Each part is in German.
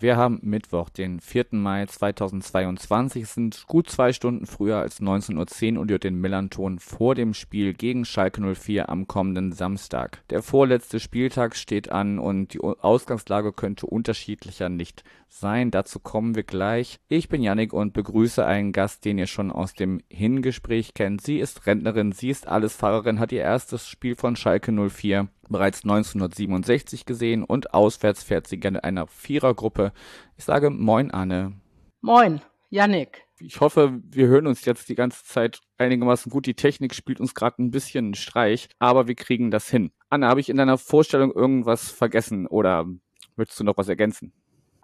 Wir haben Mittwoch, den 4. Mai 2022. Es sind gut zwei Stunden früher als 19.10 Uhr und ihr den Millanton vor dem Spiel gegen Schalke 04 am kommenden Samstag. Der vorletzte Spieltag steht an und die Ausgangslage könnte unterschiedlicher nicht sein. Dazu kommen wir gleich. Ich bin Yannick und begrüße einen Gast, den ihr schon aus dem Hingespräch kennt. Sie ist Rentnerin, sie ist Allesfahrerin, hat ihr erstes Spiel von Schalke 04 bereits 1967 gesehen und auswärts fährt sie gerne in einer Vierergruppe. Ich sage Moin, Anne. Moin, Yannick. Ich hoffe, wir hören uns jetzt die ganze Zeit einigermaßen gut. Die Technik spielt uns gerade ein bisschen einen Streich, aber wir kriegen das hin. Anne, habe ich in deiner Vorstellung irgendwas vergessen oder möchtest du noch was ergänzen?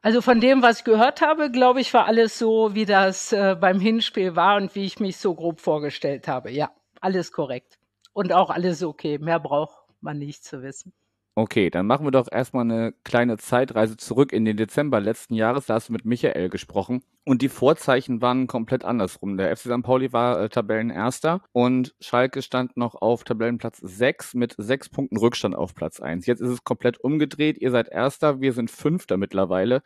Also von dem, was ich gehört habe, glaube ich, war alles so, wie das äh, beim Hinspiel war und wie ich mich so grob vorgestellt habe. Ja, alles korrekt. Und auch alles okay. Mehr braucht man nicht zu wissen. Okay, dann machen wir doch erstmal eine kleine Zeitreise zurück in den Dezember letzten Jahres. Da hast du mit Michael gesprochen. Und die Vorzeichen waren komplett andersrum. Der FC St. Pauli war äh, Tabellenerster und Schalke stand noch auf Tabellenplatz 6 mit sechs Punkten Rückstand auf Platz 1. Jetzt ist es komplett umgedreht. Ihr seid Erster, wir sind Fünfter mittlerweile.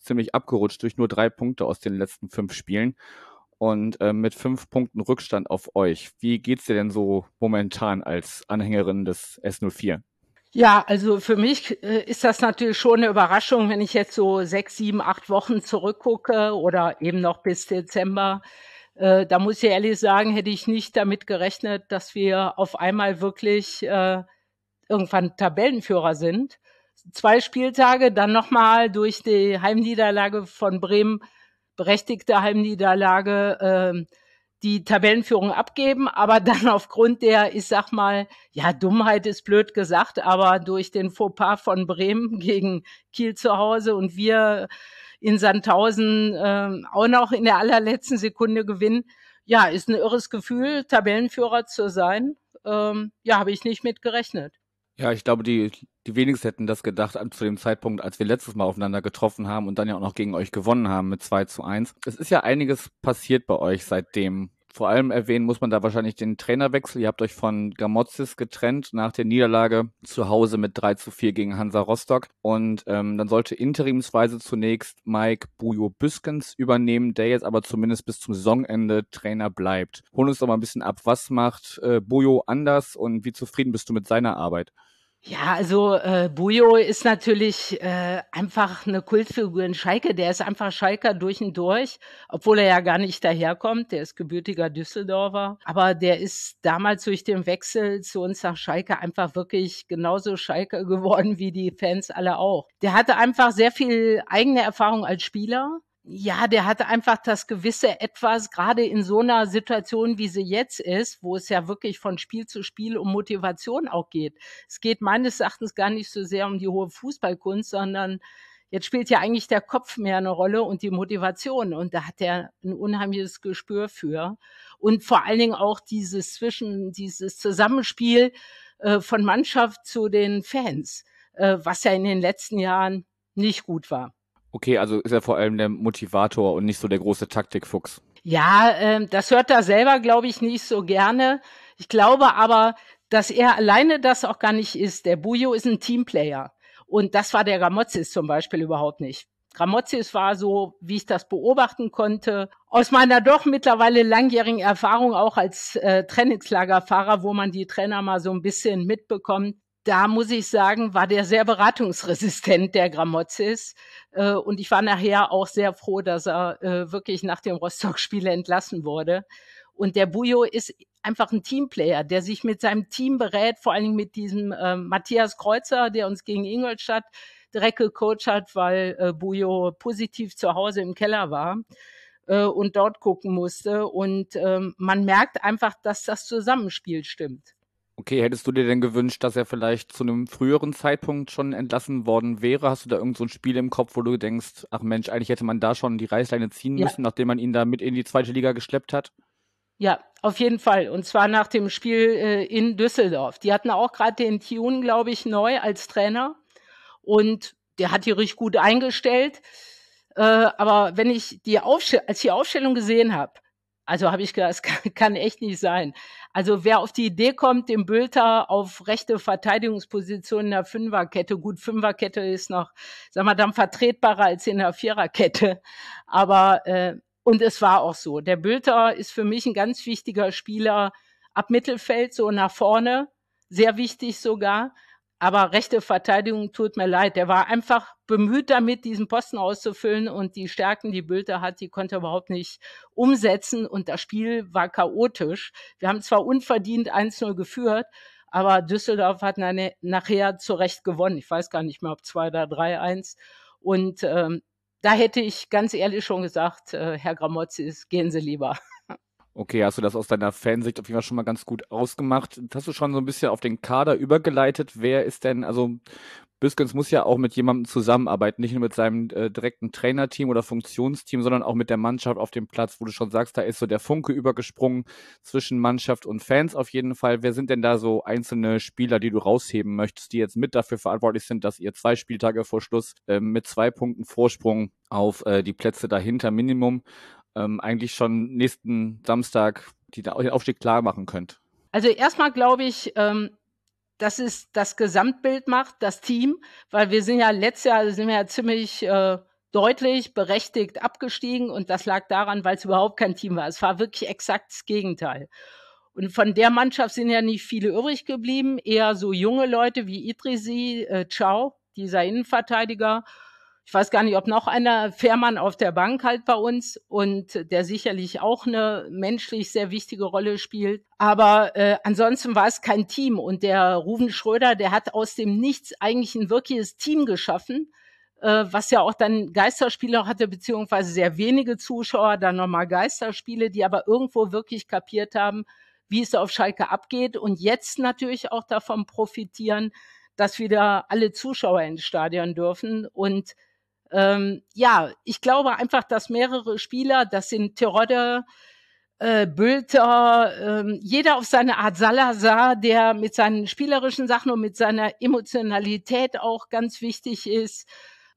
Ziemlich abgerutscht durch nur drei Punkte aus den letzten fünf Spielen und äh, mit fünf Punkten Rückstand auf euch. Wie geht's dir denn so momentan als Anhängerin des S04? Ja, also für mich äh, ist das natürlich schon eine Überraschung, wenn ich jetzt so sechs, sieben, acht Wochen zurückgucke oder eben noch bis Dezember. Äh, da muss ich ehrlich sagen, hätte ich nicht damit gerechnet, dass wir auf einmal wirklich äh, irgendwann Tabellenführer sind. Zwei Spieltage, dann nochmal durch die Heimniederlage von Bremen, berechtigte Heimniederlage, äh, die Tabellenführung abgeben, aber dann aufgrund der, ich sag mal, ja, Dummheit ist blöd gesagt, aber durch den Fauxpas von Bremen gegen Kiel zu Hause und wir in Sandhausen äh, auch noch in der allerletzten Sekunde gewinnen, ja, ist ein irres Gefühl, Tabellenführer zu sein. Ähm, ja, habe ich nicht mit gerechnet. Ja, ich glaube, die, die wenigsten hätten das gedacht zu dem Zeitpunkt, als wir letztes Mal aufeinander getroffen haben und dann ja auch noch gegen euch gewonnen haben mit 2 zu 1. Es ist ja einiges passiert bei euch seitdem. Vor allem erwähnen muss man da wahrscheinlich den Trainerwechsel. Ihr habt euch von Gamozis getrennt nach der Niederlage zu Hause mit 3 zu 4 gegen Hansa Rostock. Und ähm, dann sollte interimsweise zunächst Mike Bujo Büskens übernehmen, der jetzt aber zumindest bis zum Saisonende Trainer bleibt. Hol uns doch mal ein bisschen ab. Was macht äh, Bujo anders und wie zufrieden bist du mit seiner Arbeit? Ja, also äh, Bujo ist natürlich äh, einfach eine Kultfigur in Schalke. Der ist einfach Schalker durch und durch, obwohl er ja gar nicht daherkommt. Der ist gebürtiger Düsseldorfer. Aber der ist damals durch den Wechsel zu uns nach Schalke einfach wirklich genauso Schalke geworden wie die Fans alle auch. Der hatte einfach sehr viel eigene Erfahrung als Spieler ja, der hatte einfach das gewisse Etwas, gerade in so einer Situation, wie sie jetzt ist, wo es ja wirklich von Spiel zu Spiel um Motivation auch geht. Es geht meines Erachtens gar nicht so sehr um die hohe Fußballkunst, sondern jetzt spielt ja eigentlich der Kopf mehr eine Rolle und die Motivation. Und da hat er ein unheimliches Gespür für. Und vor allen Dingen auch dieses Zwischen, dieses Zusammenspiel äh, von Mannschaft zu den Fans, äh, was ja in den letzten Jahren nicht gut war. Okay, also ist er vor allem der Motivator und nicht so der große Taktikfuchs. Ja, äh, das hört er selber, glaube ich, nicht so gerne. Ich glaube aber, dass er alleine das auch gar nicht ist. Der Bujo ist ein Teamplayer. Und das war der Gramozis zum Beispiel überhaupt nicht. Gramozis war so, wie ich das beobachten konnte, aus meiner doch mittlerweile langjährigen Erfahrung auch als äh, Trainingslagerfahrer, wo man die Trainer mal so ein bisschen mitbekommt, da muss ich sagen, war der sehr beratungsresistent, der Gramozis. Äh, und ich war nachher auch sehr froh, dass er äh, wirklich nach dem Rostock-Spiel entlassen wurde. Und der Bujo ist einfach ein Teamplayer, der sich mit seinem Team berät, vor allen Dingen mit diesem äh, Matthias Kreuzer, der uns gegen Ingolstadt direkt gecoacht hat, weil äh, Bujo positiv zu Hause im Keller war und dort gucken musste. Und ähm, man merkt einfach, dass das Zusammenspiel stimmt. Okay, hättest du dir denn gewünscht, dass er vielleicht zu einem früheren Zeitpunkt schon entlassen worden wäre? Hast du da irgend so ein Spiel im Kopf, wo du denkst, ach Mensch, eigentlich hätte man da schon die Reißleine ziehen ja. müssen, nachdem man ihn da mit in die zweite Liga geschleppt hat? Ja, auf jeden Fall. Und zwar nach dem Spiel äh, in Düsseldorf. Die hatten auch gerade den Tune, glaube ich, neu als Trainer. Und der hat die richtig gut eingestellt. Äh, aber wenn ich die Aufstellung, als ich die Aufstellung gesehen habe, also habe ich gedacht, es kann, kann, echt nicht sein. Also wer auf die Idee kommt, den Bülter auf rechte Verteidigungsposition in der Fünferkette, gut, Fünferkette ist noch, sagen wir, dann vertretbarer als in der Viererkette. Aber äh, und es war auch so. Der Bülter ist für mich ein ganz wichtiger Spieler ab Mittelfeld, so nach vorne, sehr wichtig sogar. Aber rechte Verteidigung tut mir leid. Der war einfach bemüht damit, diesen Posten auszufüllen und die Stärken, die Bülter hat, die konnte er überhaupt nicht umsetzen und das Spiel war chaotisch. Wir haben zwar unverdient 1-0 geführt, aber Düsseldorf hat nachher zu Recht gewonnen. Ich weiß gar nicht mehr, ob 2 oder 3-1. Und ähm, da hätte ich ganz ehrlich schon gesagt, äh, Herr Gramozis, gehen Sie lieber. Okay, hast du das aus deiner Fansicht auf jeden Fall schon mal ganz gut ausgemacht. Hast du schon so ein bisschen auf den Kader übergeleitet? Wer ist denn, also Büskens muss ja auch mit jemandem zusammenarbeiten, nicht nur mit seinem äh, direkten Trainerteam oder Funktionsteam, sondern auch mit der Mannschaft auf dem Platz, wo du schon sagst, da ist so der Funke übergesprungen zwischen Mannschaft und Fans auf jeden Fall. Wer sind denn da so einzelne Spieler, die du rausheben möchtest, die jetzt mit dafür verantwortlich sind, dass ihr zwei Spieltage vor Schluss äh, mit zwei Punkten Vorsprung auf äh, die Plätze dahinter Minimum ähm, eigentlich schon nächsten Samstag die, den Aufstieg klar machen könnt? Also erstmal glaube ich, ähm, dass es das Gesamtbild macht, das Team, weil wir sind ja letztes Jahr sind wir ja ziemlich äh, deutlich berechtigt abgestiegen und das lag daran, weil es überhaupt kein Team war. Es war wirklich exakt das Gegenteil. Und von der Mannschaft sind ja nicht viele übrig geblieben, eher so junge Leute wie Idrisi, äh, Ciao, dieser Innenverteidiger ich weiß gar nicht, ob noch einer Fährmann auf der Bank halt bei uns und der sicherlich auch eine menschlich sehr wichtige Rolle spielt. Aber äh, ansonsten war es kein Team und der Ruven Schröder, der hat aus dem Nichts eigentlich ein wirkliches Team geschaffen, äh, was ja auch dann Geisterspiele hatte, beziehungsweise sehr wenige Zuschauer, dann nochmal Geisterspiele, die aber irgendwo wirklich kapiert haben, wie es auf Schalke abgeht und jetzt natürlich auch davon profitieren, dass wieder alle Zuschauer ins Stadion dürfen und ähm, ja, ich glaube einfach, dass mehrere Spieler, das sind Terodde, äh, Bülter, äh, jeder auf seine Art Salazar, der mit seinen spielerischen Sachen und mit seiner Emotionalität auch ganz wichtig ist.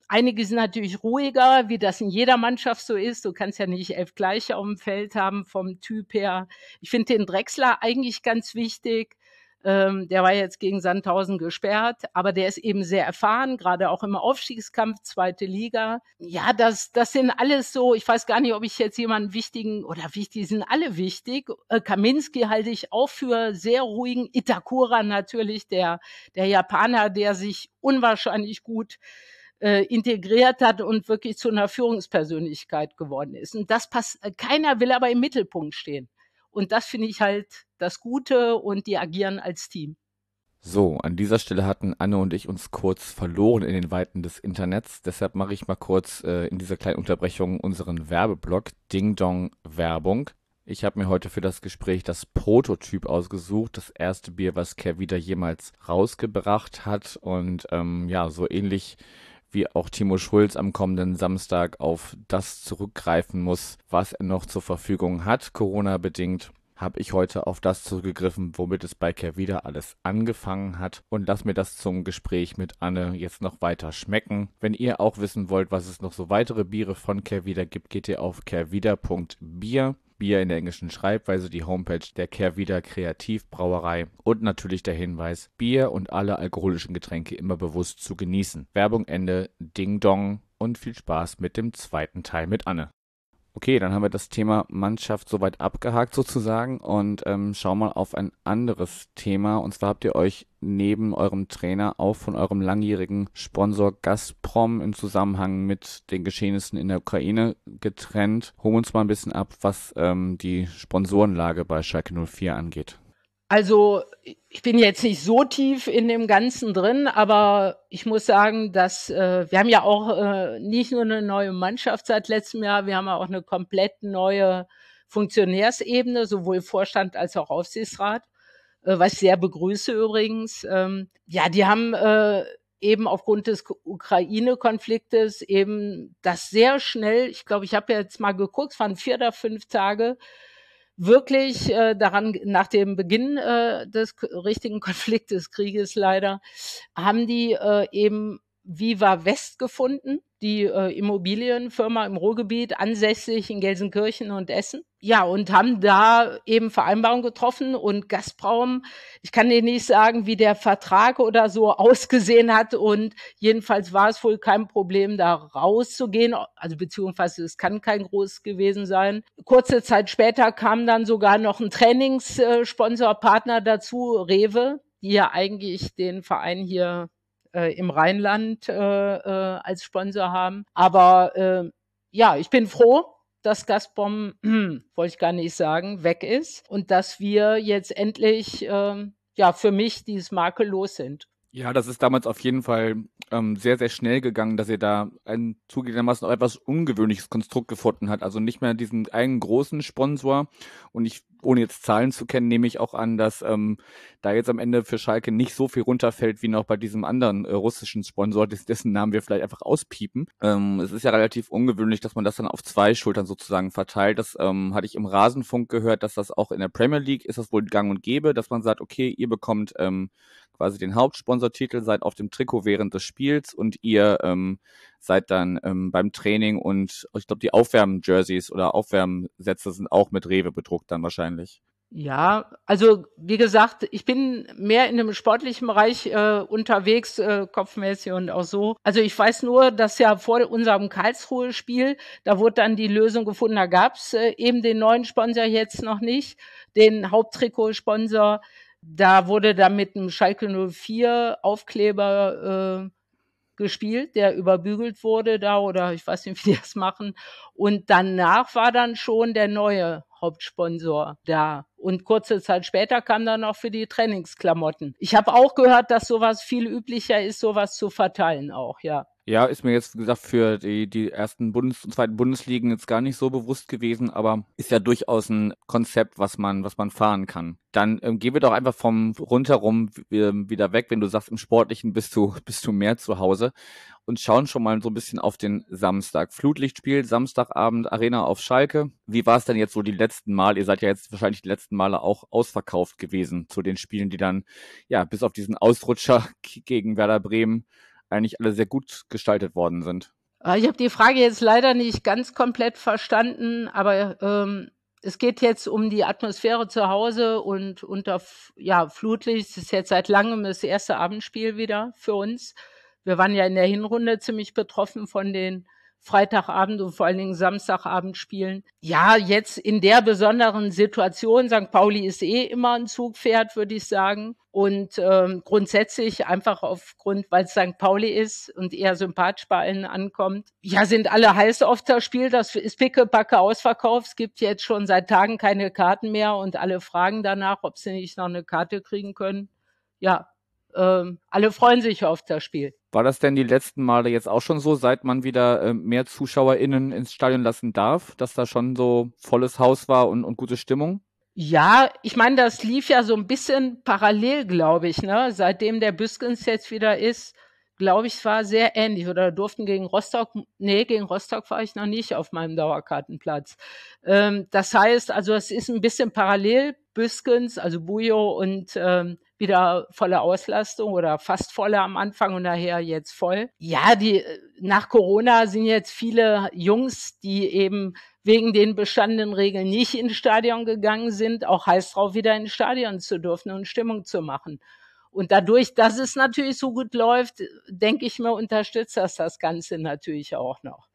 Einige sind natürlich ruhiger, wie das in jeder Mannschaft so ist. Du kannst ja nicht elf gleiche auf dem Feld haben vom Typ her. Ich finde den Drechsler eigentlich ganz wichtig. Ähm, der war jetzt gegen Sandhausen gesperrt, aber der ist eben sehr erfahren, gerade auch im Aufstiegskampf, zweite Liga. Ja, das, das sind alles so, ich weiß gar nicht, ob ich jetzt jemanden wichtigen, oder wichtig, sind alle wichtig. Äh, Kaminski halte ich auch für sehr ruhigen. Itakura natürlich, der, der Japaner, der sich unwahrscheinlich gut äh, integriert hat und wirklich zu einer Führungspersönlichkeit geworden ist. Und das passt, keiner will aber im Mittelpunkt stehen. Und das finde ich halt das Gute und die agieren als Team. So, an dieser Stelle hatten Anne und ich uns kurz verloren in den Weiten des Internets. Deshalb mache ich mal kurz äh, in dieser kleinen Unterbrechung unseren Werbeblock Ding Dong Werbung. Ich habe mir heute für das Gespräch das Prototyp ausgesucht, das erste Bier, was wieder jemals rausgebracht hat. Und ähm, ja, so ähnlich wie auch Timo Schulz am kommenden Samstag auf das zurückgreifen muss, was er noch zur Verfügung hat, Corona-bedingt habe ich heute auf das zurückgegriffen, womit es bei Kervida alles angefangen hat und lass mir das zum Gespräch mit Anne jetzt noch weiter schmecken. Wenn ihr auch wissen wollt, was es noch so weitere Biere von Kervida gibt, geht ihr auf kervida.bier. Bier in der englischen Schreibweise, die Homepage der Kehrwieder Kreativbrauerei und natürlich der Hinweis, Bier und alle alkoholischen Getränke immer bewusst zu genießen. Werbung Ende, Ding Dong und viel Spaß mit dem zweiten Teil mit Anne. Okay, dann haben wir das Thema Mannschaft soweit abgehakt sozusagen und ähm, schauen mal auf ein anderes Thema. Und zwar habt ihr euch neben eurem Trainer auch von eurem langjährigen Sponsor Gazprom im Zusammenhang mit den Geschehnissen in der Ukraine getrennt. Holen uns mal ein bisschen ab, was ähm, die Sponsorenlage bei Schalke 04 angeht. Also ich bin jetzt nicht so tief in dem Ganzen drin, aber ich muss sagen, dass äh, wir haben ja auch äh, nicht nur eine neue Mannschaft seit letztem Jahr, wir haben auch eine komplett neue Funktionärsebene, sowohl Vorstand als auch Aufsichtsrat, äh, was ich sehr begrüße übrigens. Ähm, ja, die haben äh, eben aufgrund des Ukraine-Konfliktes eben das sehr schnell, ich glaube, ich habe jetzt mal geguckt, es waren vier oder fünf Tage, wirklich äh, daran, nach dem Beginn äh, des richtigen Konfliktes, Krieges leider, haben die äh, eben Viva West gefunden, die äh, Immobilienfirma im Ruhrgebiet, ansässig in Gelsenkirchen und Essen. Ja, und haben da eben Vereinbarungen getroffen und Gazprom, ich kann dir nicht sagen, wie der Vertrag oder so ausgesehen hat und jedenfalls war es wohl kein Problem, da rauszugehen, also beziehungsweise es kann kein groß gewesen sein. Kurze Zeit später kam dann sogar noch ein Trainingssponsorpartner dazu, Rewe, die ja eigentlich den Verein hier äh, im Rheinland äh, äh, als Sponsor haben. Aber äh, ja, ich bin froh, dass Gazprom, wollte ich gar nicht sagen, weg ist und dass wir jetzt endlich, äh, ja, für mich dieses makellos sind. Ja, das ist damals auf jeden Fall ähm, sehr, sehr schnell gegangen, dass ihr da ein zugegebenermaßen auch etwas ungewöhnliches Konstrukt gefunden hat. Also nicht mehr diesen einen großen Sponsor. Und ich, ohne jetzt Zahlen zu kennen, nehme ich auch an, dass ähm, da jetzt am Ende für Schalke nicht so viel runterfällt wie noch bei diesem anderen äh, russischen Sponsor, dessen Namen wir vielleicht einfach auspiepen. Ähm, es ist ja relativ ungewöhnlich, dass man das dann auf zwei Schultern sozusagen verteilt. Das ähm, hatte ich im Rasenfunk gehört, dass das auch in der Premier League ist das wohl gang und gäbe, dass man sagt, okay, ihr bekommt ähm, quasi den Hauptsponsortitel, seid auf dem Trikot während des Spiels und ihr ähm, seid dann ähm, beim Training und ich glaube, die Aufwärm-Jerseys oder Aufwärmsätze sind auch mit Rewe bedruckt dann wahrscheinlich. Ja, also wie gesagt, ich bin mehr in dem sportlichen Bereich äh, unterwegs, äh, kopfmäßig und auch so. Also ich weiß nur, dass ja vor unserem Karlsruhe-Spiel, da wurde dann die Lösung gefunden, da gab's äh, eben den neuen Sponsor jetzt noch nicht, den Haupttrikotsponsor da wurde dann mit einem Schalke 04 Aufkleber äh, gespielt, der überbügelt wurde da oder ich weiß nicht, wie die das machen. Und danach war dann schon der neue Hauptsponsor da. Und kurze Zeit später kam dann noch für die Trainingsklamotten. Ich habe auch gehört, dass sowas viel üblicher ist, sowas zu verteilen auch, ja. Ja, ist mir jetzt gesagt für die, die ersten Bundes- und zweiten Bundesligen jetzt gar nicht so bewusst gewesen, aber ist ja durchaus ein Konzept, was man, was man fahren kann. Dann ähm, gehen wir doch einfach vom rundherum wieder weg, wenn du sagst, im Sportlichen bist du, bist du mehr zu Hause und schauen schon mal so ein bisschen auf den Samstag. Flutlichtspiel, Samstagabend, Arena auf Schalke. Wie war es denn jetzt so die letzten Mal? Ihr seid ja jetzt wahrscheinlich die letzten Male auch ausverkauft gewesen zu den Spielen, die dann, ja, bis auf diesen Ausrutscher gegen Werder Bremen eigentlich alle sehr gut gestaltet worden sind. Ah, ich habe die Frage jetzt leider nicht ganz komplett verstanden, aber ähm, es geht jetzt um die Atmosphäre zu Hause und unter ja, Flutlicht. Es ist jetzt seit langem das erste Abendspiel wieder für uns. Wir waren ja in der Hinrunde ziemlich betroffen von den Freitagabend und vor allen Dingen Samstagabend spielen. Ja, jetzt in der besonderen Situation, St. Pauli ist eh immer ein Zugpferd, würde ich sagen. Und ähm, grundsätzlich einfach aufgrund, weil es St. Pauli ist und eher sympathisch bei allen ankommt. Ja, sind alle heiß auf das Spiel. Das ist pickepacke ausverkauft. Es gibt jetzt schon seit Tagen keine Karten mehr und alle fragen danach, ob sie nicht noch eine Karte kriegen können. Ja, ähm, alle freuen sich auf das Spiel. War das denn die letzten Male jetzt auch schon so, seit man wieder äh, mehr ZuschauerInnen ins Stadion lassen darf, dass da schon so volles Haus war und, und gute Stimmung? Ja, ich meine, das lief ja so ein bisschen parallel, glaube ich, ne? Seitdem der Büskens jetzt wieder ist, glaube ich, war sehr ähnlich. Oder durften gegen Rostock, nee, gegen Rostock war ich noch nicht auf meinem Dauerkartenplatz. Ähm, das heißt, also es ist ein bisschen parallel. Büskens, also Bujo und ähm, wieder volle Auslastung oder fast volle am Anfang und nachher jetzt voll. Ja, die nach Corona sind jetzt viele Jungs, die eben wegen den bestandenen Regeln nicht ins Stadion gegangen sind, auch heiß drauf, wieder ins Stadion zu dürfen und Stimmung zu machen. Und dadurch, dass es natürlich so gut läuft, denke ich mir, unterstützt das das Ganze natürlich auch noch.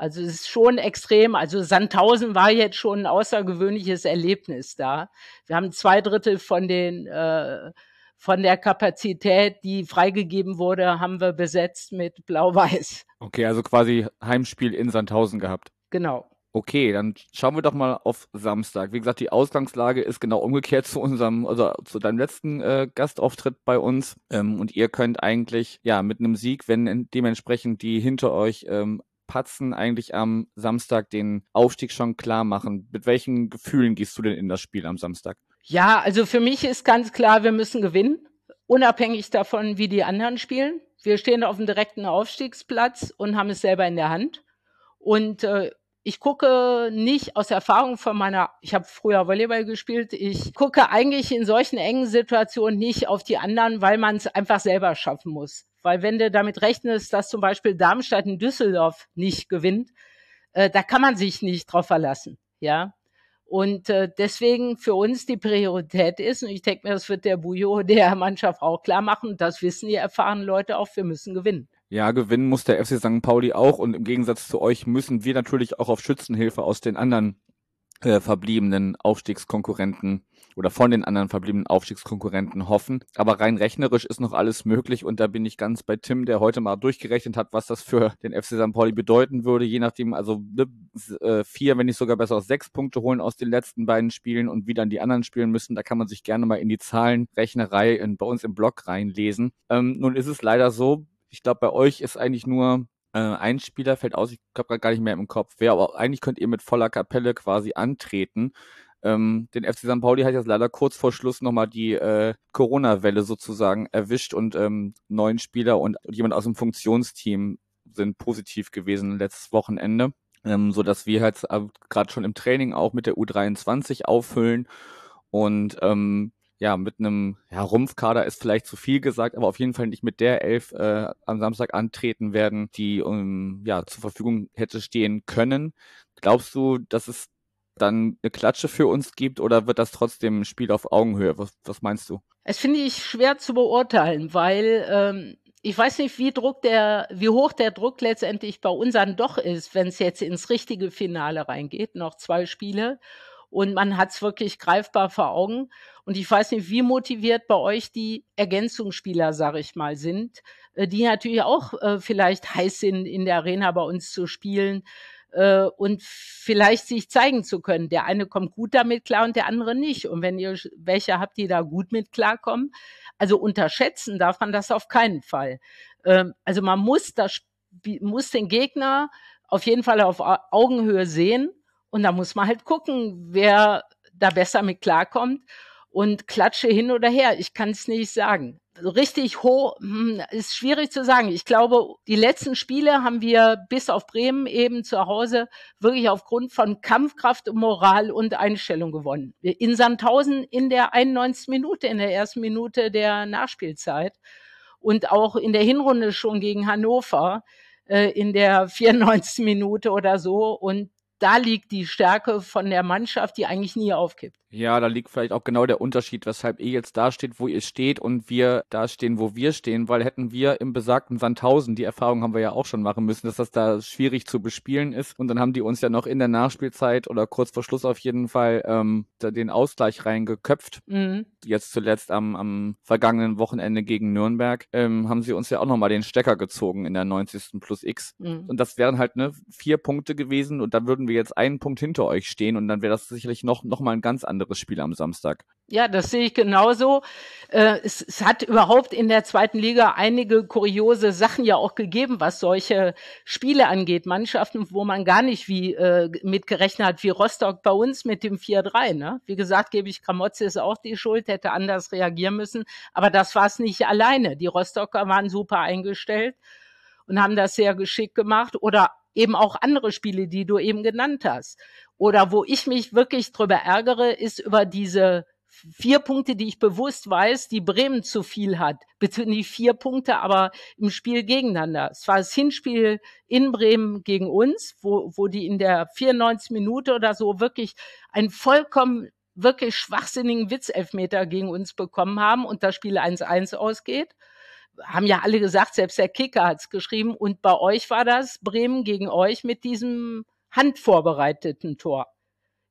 Also es ist schon extrem. Also Sandhausen war jetzt schon ein außergewöhnliches Erlebnis da. Wir haben zwei Drittel von den äh, von der Kapazität, die freigegeben wurde, haben wir besetzt mit Blau-Weiß. Okay, also quasi Heimspiel in Sandhausen gehabt. Genau. Okay, dann schauen wir doch mal auf Samstag. Wie gesagt, die Ausgangslage ist genau umgekehrt zu unserem, also zu deinem letzten äh, Gastauftritt bei uns. Ähm, und ihr könnt eigentlich ja mit einem Sieg, wenn dementsprechend die hinter euch ähm, Patzen eigentlich am Samstag den Aufstieg schon klar machen. Mit welchen Gefühlen gehst du denn in das Spiel am Samstag? Ja, also für mich ist ganz klar, wir müssen gewinnen, unabhängig davon, wie die anderen spielen. Wir stehen auf dem direkten Aufstiegsplatz und haben es selber in der Hand. Und äh, ich gucke nicht aus Erfahrung von meiner, ich habe früher Volleyball gespielt, ich gucke eigentlich in solchen engen Situationen nicht auf die anderen, weil man es einfach selber schaffen muss. Weil wenn du damit rechnest, dass zum Beispiel Darmstadt in Düsseldorf nicht gewinnt, äh, da kann man sich nicht drauf verlassen, ja. Und äh, deswegen für uns die Priorität ist, und ich denke mir, das wird der Bujo der Mannschaft auch klar machen, das wissen die erfahrenen Leute auch, wir müssen gewinnen. Ja, gewinnen muss der FC St. Pauli auch und im Gegensatz zu euch müssen wir natürlich auch auf Schützenhilfe aus den anderen äh, verbliebenen Aufstiegskonkurrenten oder von den anderen verbliebenen Aufstiegskonkurrenten hoffen. Aber rein rechnerisch ist noch alles möglich und da bin ich ganz bei Tim, der heute mal durchgerechnet hat, was das für den FC St. Pauli bedeuten würde, je nachdem, also ne, äh, vier, wenn nicht sogar besser sechs Punkte holen aus den letzten beiden Spielen und wie dann die anderen spielen müssen. Da kann man sich gerne mal in die Zahlenrechnerei in, bei uns im Blog reinlesen. Ähm, nun ist es leider so, ich glaube, bei euch ist eigentlich nur äh, ein Spieler fällt aus, ich gerade gar nicht mehr im Kopf, wer, aber eigentlich könnt ihr mit voller Kapelle quasi antreten. Ähm, den FC St. Pauli hat jetzt leider kurz vor Schluss nochmal die äh, Corona-Welle sozusagen erwischt und ähm, neun Spieler und jemand aus dem Funktionsteam sind positiv gewesen letztes Wochenende, ähm, so dass wir halt äh, gerade schon im Training auch mit der U23 auffüllen und ähm, ja, mit einem ja, Rumpfkader ist vielleicht zu viel gesagt, aber auf jeden Fall nicht mit der Elf äh, am Samstag antreten werden, die um, ähm, ja, zur Verfügung hätte stehen können. Glaubst du, dass es dann eine Klatsche für uns gibt oder wird das trotzdem ein Spiel auf Augenhöhe? Was, was meinst du? Es finde ich schwer zu beurteilen, weil ähm, ich weiß nicht, wie Druck der, wie hoch der Druck letztendlich bei uns dann doch ist, wenn es jetzt ins richtige Finale reingeht, noch zwei Spiele und man hat es wirklich greifbar vor Augen. Und ich weiß nicht, wie motiviert bei euch die Ergänzungsspieler, sage ich mal, sind, äh, die natürlich auch äh, vielleicht heiß sind, in der Arena bei uns zu spielen äh, und vielleicht sich zeigen zu können. Der eine kommt gut damit klar und der andere nicht. Und wenn ihr welche habt, die da gut mit klarkommen, also unterschätzen darf man das auf keinen Fall. Ähm, also man muss das muss den Gegner auf jeden Fall auf Augenhöhe sehen und da muss man halt gucken, wer da besser mit klarkommt und klatsche hin oder her. Ich kann es nicht sagen. Richtig hoch hm, ist schwierig zu sagen. Ich glaube, die letzten Spiele haben wir bis auf Bremen eben zu Hause wirklich aufgrund von Kampfkraft, Moral und Einstellung gewonnen. In Sandhausen in der 91. Minute, in der ersten Minute der Nachspielzeit und auch in der Hinrunde schon gegen Hannover äh, in der 94. Minute oder so. Und da liegt die Stärke von der Mannschaft, die eigentlich nie aufgibt. Ja, da liegt vielleicht auch genau der Unterschied, weshalb ihr jetzt da steht, wo ihr steht und wir da stehen, wo wir stehen, weil hätten wir im besagten Sandhausen, die Erfahrung haben wir ja auch schon machen müssen, dass das da schwierig zu bespielen ist und dann haben die uns ja noch in der Nachspielzeit oder kurz vor Schluss auf jeden Fall ähm, den Ausgleich reingeköpft. Mhm. Jetzt zuletzt am, am vergangenen Wochenende gegen Nürnberg ähm, haben sie uns ja auch nochmal den Stecker gezogen in der 90. plus X. Mhm. Und das wären halt ne vier Punkte gewesen und da würden wir jetzt einen Punkt hinter euch stehen und dann wäre das sicherlich noch, noch mal ein ganz anderes Spiel am Samstag. Ja, das sehe ich genauso. Äh, es, es, hat überhaupt in der zweiten Liga einige kuriose Sachen ja auch gegeben, was solche Spiele angeht. Mannschaften, wo man gar nicht wie äh, mitgerechnet hat, wie Rostock bei uns mit dem 4-3. Ne? Wie gesagt, gebe ich Kramotze ist auch die Schuld, hätte anders reagieren müssen. Aber das war es nicht alleine. Die Rostocker waren super eingestellt und haben das sehr geschickt gemacht. Oder eben auch andere Spiele, die du eben genannt hast. Oder wo ich mich wirklich drüber ärgere, ist über diese vier Punkte, die ich bewusst weiß, die Bremen zu viel hat. Bitte nicht vier Punkte, aber im Spiel gegeneinander. Es war das Hinspiel in Bremen gegen uns, wo, wo die in der 94 Minute oder so wirklich einen vollkommen wirklich schwachsinnigen Witzelfmeter gegen uns bekommen haben und das Spiel 1-1 ausgeht haben ja alle gesagt, selbst der Kicker hat es geschrieben. Und bei euch war das Bremen gegen euch mit diesem handvorbereiteten Tor.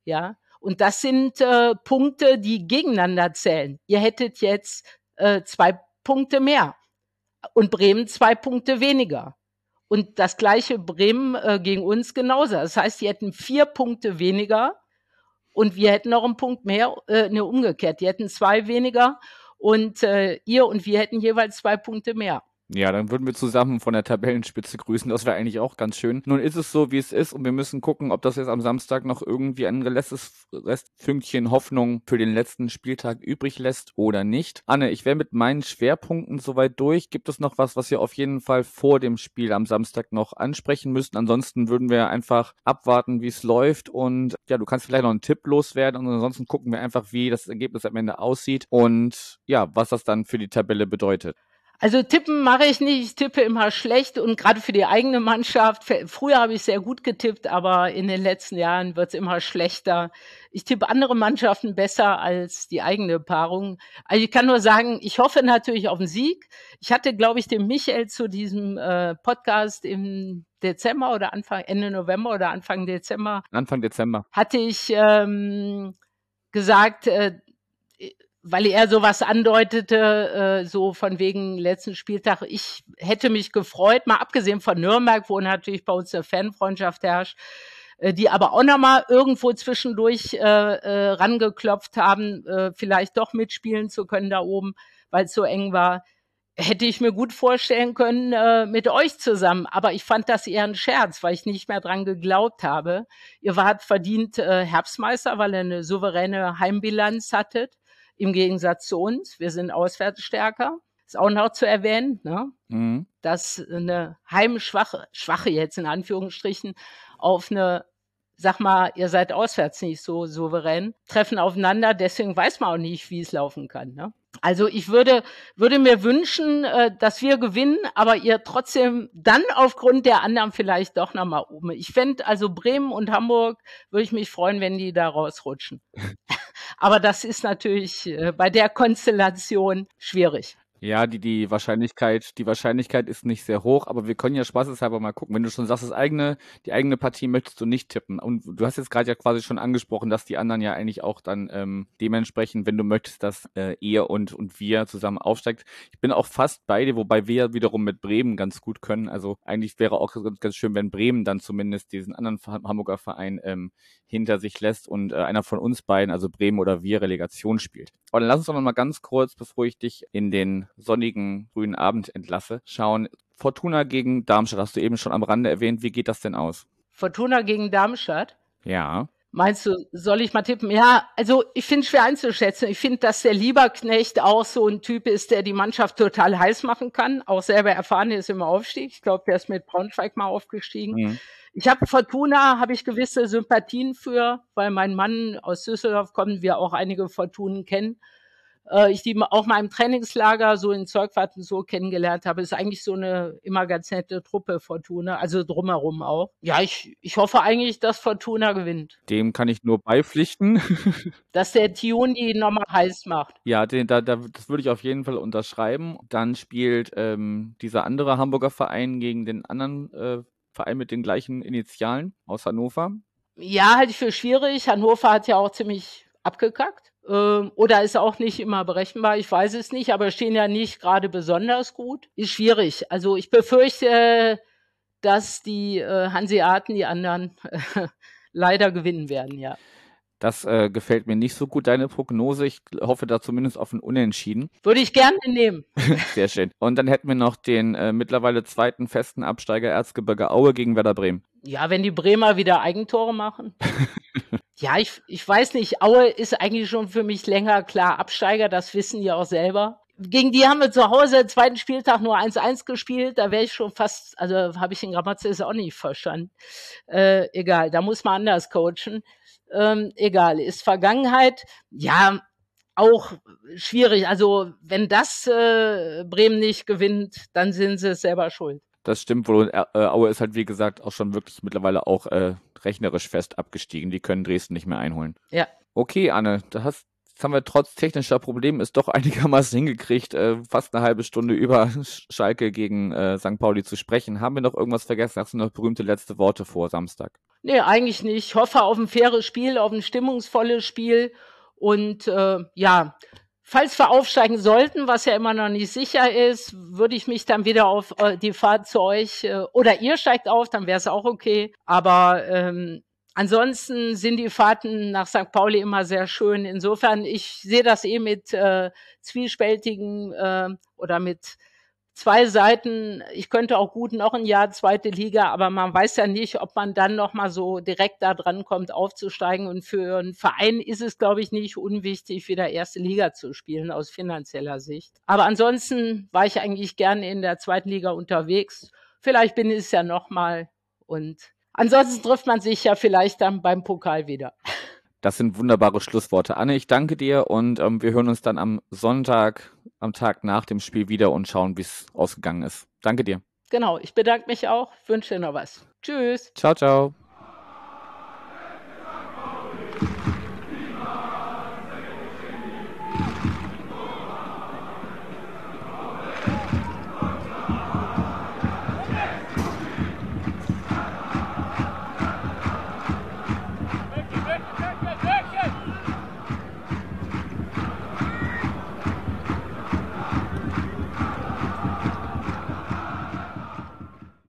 Ja. Und das sind äh, Punkte, die gegeneinander zählen. Ihr hättet jetzt äh, zwei Punkte mehr und Bremen zwei Punkte weniger. Und das gleiche Bremen äh, gegen uns genauso. Das heißt, die hätten vier Punkte weniger und wir hätten noch einen Punkt mehr, äh, ne, umgekehrt. Die hätten zwei weniger und äh, ihr und wir hätten jeweils zwei Punkte mehr. Ja, dann würden wir zusammen von der Tabellenspitze grüßen. Das wäre eigentlich auch ganz schön. Nun ist es so, wie es ist und wir müssen gucken, ob das jetzt am Samstag noch irgendwie ein letztes Restfünkchen Hoffnung für den letzten Spieltag übrig lässt oder nicht. Anne, ich wäre mit meinen Schwerpunkten soweit durch. Gibt es noch was, was wir auf jeden Fall vor dem Spiel am Samstag noch ansprechen müssten? Ansonsten würden wir einfach abwarten, wie es läuft und ja, du kannst vielleicht noch einen Tipp loswerden und ansonsten gucken wir einfach, wie das Ergebnis am Ende aussieht und ja, was das dann für die Tabelle bedeutet. Also tippen mache ich nicht, ich tippe immer schlecht und gerade für die eigene Mannschaft. Früher habe ich sehr gut getippt, aber in den letzten Jahren wird es immer schlechter. Ich tippe andere Mannschaften besser als die eigene Paarung. Also ich kann nur sagen, ich hoffe natürlich auf den Sieg. Ich hatte, glaube ich, den Michael zu diesem äh, Podcast im Dezember oder Anfang, Ende November oder Anfang Dezember. Anfang Dezember. Hatte ich ähm, gesagt, äh, weil er sowas andeutete, äh, so von wegen letzten Spieltag. Ich hätte mich gefreut, mal abgesehen von Nürnberg, wo natürlich bei uns eine Fanfreundschaft herrscht, äh, die aber auch nochmal irgendwo zwischendurch äh, äh, rangeklopft haben, äh, vielleicht doch mitspielen zu können da oben, weil es so eng war. Hätte ich mir gut vorstellen können äh, mit euch zusammen, aber ich fand das eher ein Scherz, weil ich nicht mehr dran geglaubt habe. Ihr wart verdient äh, Herbstmeister, weil ihr eine souveräne Heimbilanz hattet im Gegensatz zu uns. Wir sind auswärts stärker. Ist auch noch zu erwähnen, ne? Mhm. dass eine heimschwache, schwache jetzt in Anführungsstrichen, auf eine, sag mal, ihr seid auswärts nicht so souverän, treffen aufeinander. Deswegen weiß man auch nicht, wie es laufen kann. Ne? Also ich würde, würde mir wünschen, äh, dass wir gewinnen, aber ihr trotzdem dann aufgrund der anderen vielleicht doch nochmal oben. Ich fände also Bremen und Hamburg, würde ich mich freuen, wenn die da rausrutschen. Aber das ist natürlich äh, bei der Konstellation schwierig. Ja, die, die Wahrscheinlichkeit, die Wahrscheinlichkeit ist nicht sehr hoch, aber wir können ja spaßeshalber mal gucken. Wenn du schon sagst, das eigene, die eigene Partie möchtest du nicht tippen. Und du hast jetzt gerade ja quasi schon angesprochen, dass die anderen ja eigentlich auch dann ähm, dementsprechend, wenn du möchtest, dass äh, ihr und, und wir zusammen aufsteigt. Ich bin auch fast bei dir, wobei wir wiederum mit Bremen ganz gut können. Also eigentlich wäre auch ganz, ganz schön, wenn Bremen dann zumindest diesen anderen Hamburger Verein ähm, hinter sich lässt und äh, einer von uns beiden, also Bremen oder wir, Relegation spielt. Aber dann lass uns doch mal ganz kurz, bevor ich dich in den sonnigen frühen Abend entlasse, schauen. Fortuna gegen Darmstadt hast du eben schon am Rande erwähnt. Wie geht das denn aus? Fortuna gegen Darmstadt? Ja. Meinst du, soll ich mal tippen? Ja, also ich finde es schwer einzuschätzen. Ich finde, dass der Lieberknecht auch so ein Typ ist, der die Mannschaft total heiß machen kann. Auch selber erfahren ist im Aufstieg. Ich glaube, der ist mit Braunschweig mal aufgestiegen. Mhm. Ich habe Fortuna, habe ich gewisse Sympathien für, weil mein Mann aus Düsseldorf kommt, wir auch einige Fortunen kennen. Äh, ich die auch mal im Trainingslager so in Zeugwarten so kennengelernt habe, ist eigentlich so eine immer ganz nette Truppe Fortuna, also drumherum auch. Ja, ich, ich hoffe eigentlich, dass Fortuna gewinnt. Dem kann ich nur beipflichten. dass der Tion die nochmal heiß macht. Ja, den, da, da, das würde ich auf jeden Fall unterschreiben. Dann spielt ähm, dieser andere Hamburger Verein gegen den anderen äh, Verein mit den gleichen Initialen aus Hannover? Ja, halte ich für schwierig. Hannover hat ja auch ziemlich abgekackt. Ähm, oder ist auch nicht immer berechenbar, ich weiß es nicht, aber stehen ja nicht gerade besonders gut. Ist schwierig. Also ich befürchte, dass die äh, Hanseaten, die anderen, leider gewinnen werden, ja. Das äh, gefällt mir nicht so gut, deine Prognose. Ich hoffe da zumindest auf ein Unentschieden. Würde ich gerne nehmen. Sehr schön. Und dann hätten wir noch den äh, mittlerweile zweiten festen Absteiger Erzgebirge Aue gegen Werder Bremen. Ja, wenn die Bremer wieder Eigentore machen. ja, ich, ich weiß nicht. Aue ist eigentlich schon für mich länger klar Absteiger. Das wissen die auch selber gegen die haben wir zu Hause zweiten Spieltag nur 1-1 gespielt. Da wäre ich schon fast, also habe ich den Grammatzes auch nicht verstanden. Äh, egal, da muss man anders coachen. Ähm, egal, ist Vergangenheit. Ja, auch schwierig. Also wenn das äh, Bremen nicht gewinnt, dann sind sie selber schuld. Das stimmt wohl. Äh, Aue ist halt, wie gesagt, auch schon wirklich mittlerweile auch äh, rechnerisch fest abgestiegen. Die können Dresden nicht mehr einholen. Ja. Okay, Anne, da hast, das haben wir trotz technischer Probleme ist doch einigermaßen hingekriegt, äh, fast eine halbe Stunde über Schalke gegen äh, St. Pauli zu sprechen. Haben wir noch irgendwas vergessen? Hast du noch berühmte letzte Worte vor Samstag? Nee, eigentlich nicht. Ich hoffe auf ein faires Spiel, auf ein stimmungsvolles Spiel. Und äh, ja, falls wir aufsteigen sollten, was ja immer noch nicht sicher ist, würde ich mich dann wieder auf äh, die Fahrt zu euch äh, oder ihr steigt auf, dann wäre es auch okay. Aber ähm, Ansonsten sind die Fahrten nach St. Pauli immer sehr schön. Insofern, ich sehe das eh mit äh, zwiespältigen äh, oder mit zwei Seiten. Ich könnte auch gut noch ein Jahr zweite Liga, aber man weiß ja nicht, ob man dann noch mal so direkt da dran kommt, aufzusteigen. Und für einen Verein ist es, glaube ich, nicht unwichtig, wieder erste Liga zu spielen aus finanzieller Sicht. Aber ansonsten war ich eigentlich gerne in der zweiten Liga unterwegs. Vielleicht bin ich es ja noch mal und ansonsten trifft man sich ja vielleicht dann beim Pokal wieder. Das sind wunderbare Schlussworte. Anne, ich danke dir und ähm, wir hören uns dann am Sonntag, am Tag nach dem Spiel wieder und schauen, wie es ausgegangen ist. Danke dir. Genau, ich bedanke mich auch, wünsche dir noch was. Tschüss. Ciao, ciao.